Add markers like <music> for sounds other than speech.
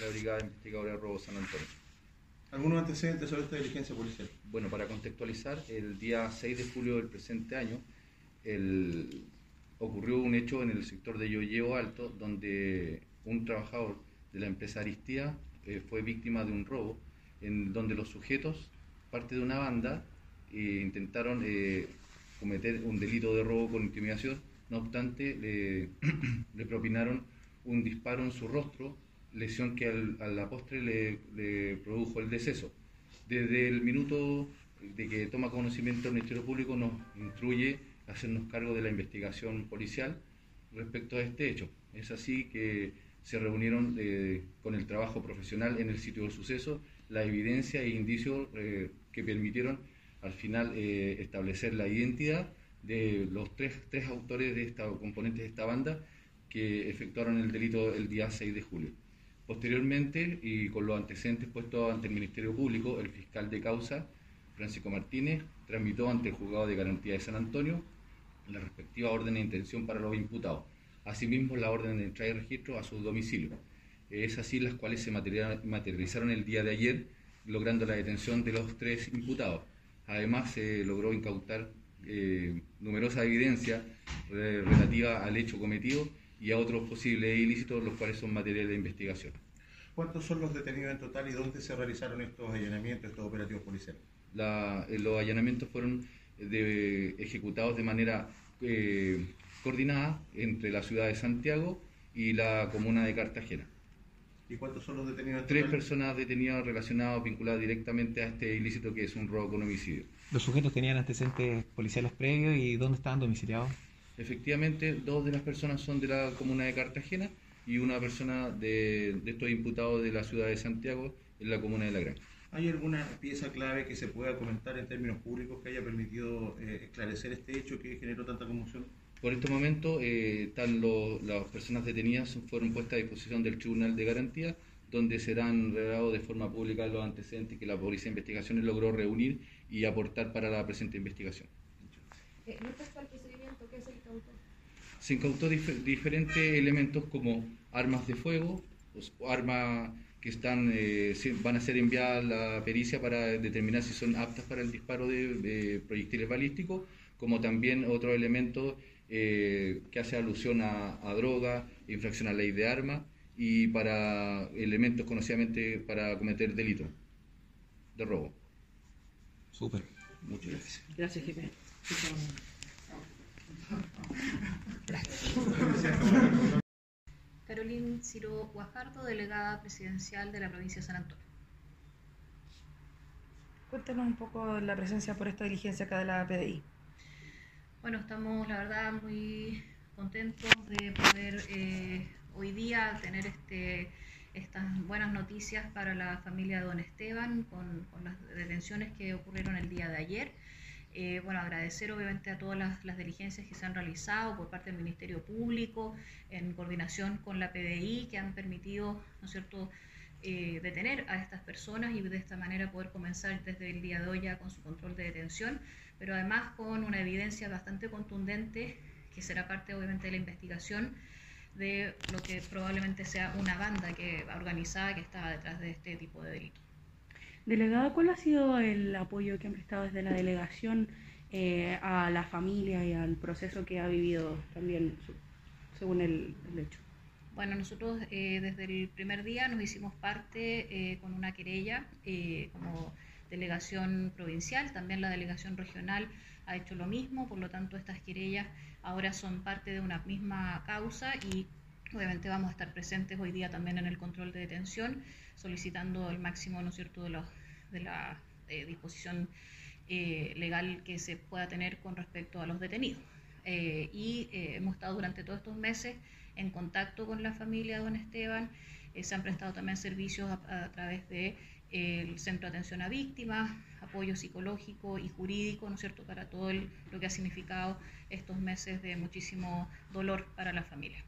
la Brigada Investigadora de Robo San Antonio. ¿Algunos antecedentes sobre esta diligencia policial? Bueno, para contextualizar, el día 6 de julio del presente año el, ocurrió un hecho en el sector de Yoyeo Alto donde un trabajador de la empresa Aristía eh, fue víctima de un robo en donde los sujetos, parte de una banda, eh, intentaron eh, cometer un delito de robo con intimidación, no obstante le, <clears throat> le propinaron un disparo en su rostro lesión que a la postre le, produjo el deceso. Desde el minuto de que toma conocimiento el Ministerio Público nos instruye a hacernos cargo de la investigación policial respecto a este hecho. Es así que se reunieron eh, con el trabajo profesional en el sitio del suceso la evidencia e indicios eh, que permitieron al final eh, establecer la identidad de los tres, tres autores de esta, componentes de esta banda que efectuaron el delito el día 6 de julio. Posteriormente, y con los antecedentes puestos ante el Ministerio Público, el fiscal de causa, Francisco Martínez, tramitó ante el juzgado de garantía de San Antonio la respectiva orden de intención para los imputados. Asimismo, la orden de entrada y registro a su domicilio. Es así las cuales se materializaron el día de ayer, logrando la detención de los tres imputados. Además, se logró incautar eh, numerosa evidencia eh, relativa al hecho cometido y a otros posibles ilícitos, los cuales son material de investigación. ¿Cuántos son los detenidos en total y dónde se realizaron estos allanamientos, estos operativos policiales? Eh, los allanamientos fueron eh, ejecutados de manera eh, coordinada entre la ciudad de Santiago y la comuna de Cartagena. ¿Y cuántos son los detenidos? En Tres personas detenidas relacionadas, vinculadas directamente a este ilícito que es un robo con homicidio. ¿Los sujetos tenían antecedentes policiales previos y dónde estaban domiciliados? Efectivamente, dos de las personas son de la comuna de Cartagena y una persona de, estos imputados de la ciudad de Santiago en la comuna de La Granja. ¿Hay alguna pieza clave que se pueda comentar en términos públicos que haya permitido eh, esclarecer este hecho que generó tanta conmoción? Por este momento, eh, las personas detenidas fueron puestas a disposición del Tribunal de Garantía, donde serán revelados de forma pública los antecedentes que la Policía de Investigaciones logró reunir y aportar para la presente investigación. Eh, procedimiento, ¿qué se incautó? Se incautó diferentes elementos como armas de fuego, armas que están eh, van a ser enviadas a la pericia para determinar si son aptas para el disparo de, proyectiles balísticos, como también otros elementos eh, que hace alusión a, a, droga, infracción a la ley de armas y para elementos conocidamente para cometer delito de robo. Súper. Muchas gracias. Gracias, jefe. Carolina Ciro Guajardo, delegada presidencial de la provincia de San Antonio. Cuéntanos un poco la presencia por esta diligencia acá de la PDI. Bueno, estamos la verdad muy contentos de poder eh, hoy día tener este, estas buenas noticias para la familia de don Esteban con, las detenciones que ocurrieron el día de ayer. Eh, bueno, agradecer obviamente a todas las, diligencias que se han realizado por parte del Ministerio Público en coordinación con la PDI que han permitido, ¿no cierto?, eh, detener a estas personas y de esta manera poder comenzar desde el día de hoy ya con su control de detención, pero además con una evidencia bastante contundente que será parte obviamente de la investigación de lo que probablemente sea una banda que organizada que estaba detrás de este tipo de delitos. Delegada, ¿cuál ha sido el apoyo que han prestado desde la delegación eh, a la familia y al proceso que ha vivido también según el, hecho? Bueno, nosotros eh, desde el primer día nos hicimos parte eh, con una querella como delegación provincial, también la delegación regional ha hecho lo mismo, por lo tanto estas querellas ahora son parte de una misma causa y obviamente vamos a estar presentes hoy día también en el control de detención solicitando el máximo, ¿no cierto?, de, de la eh, disposición eh, legal que se pueda tener con respecto a los detenidos. Eh, y hemos estado durante todos estos meses en contacto con la familia de don Esteban, se han prestado también servicios a, través del el Centro de Atención a Víctimas, apoyo psicológico y jurídico, ¿no es cierto?, para todo lo que ha significado estos meses de muchísimo dolor para la familia.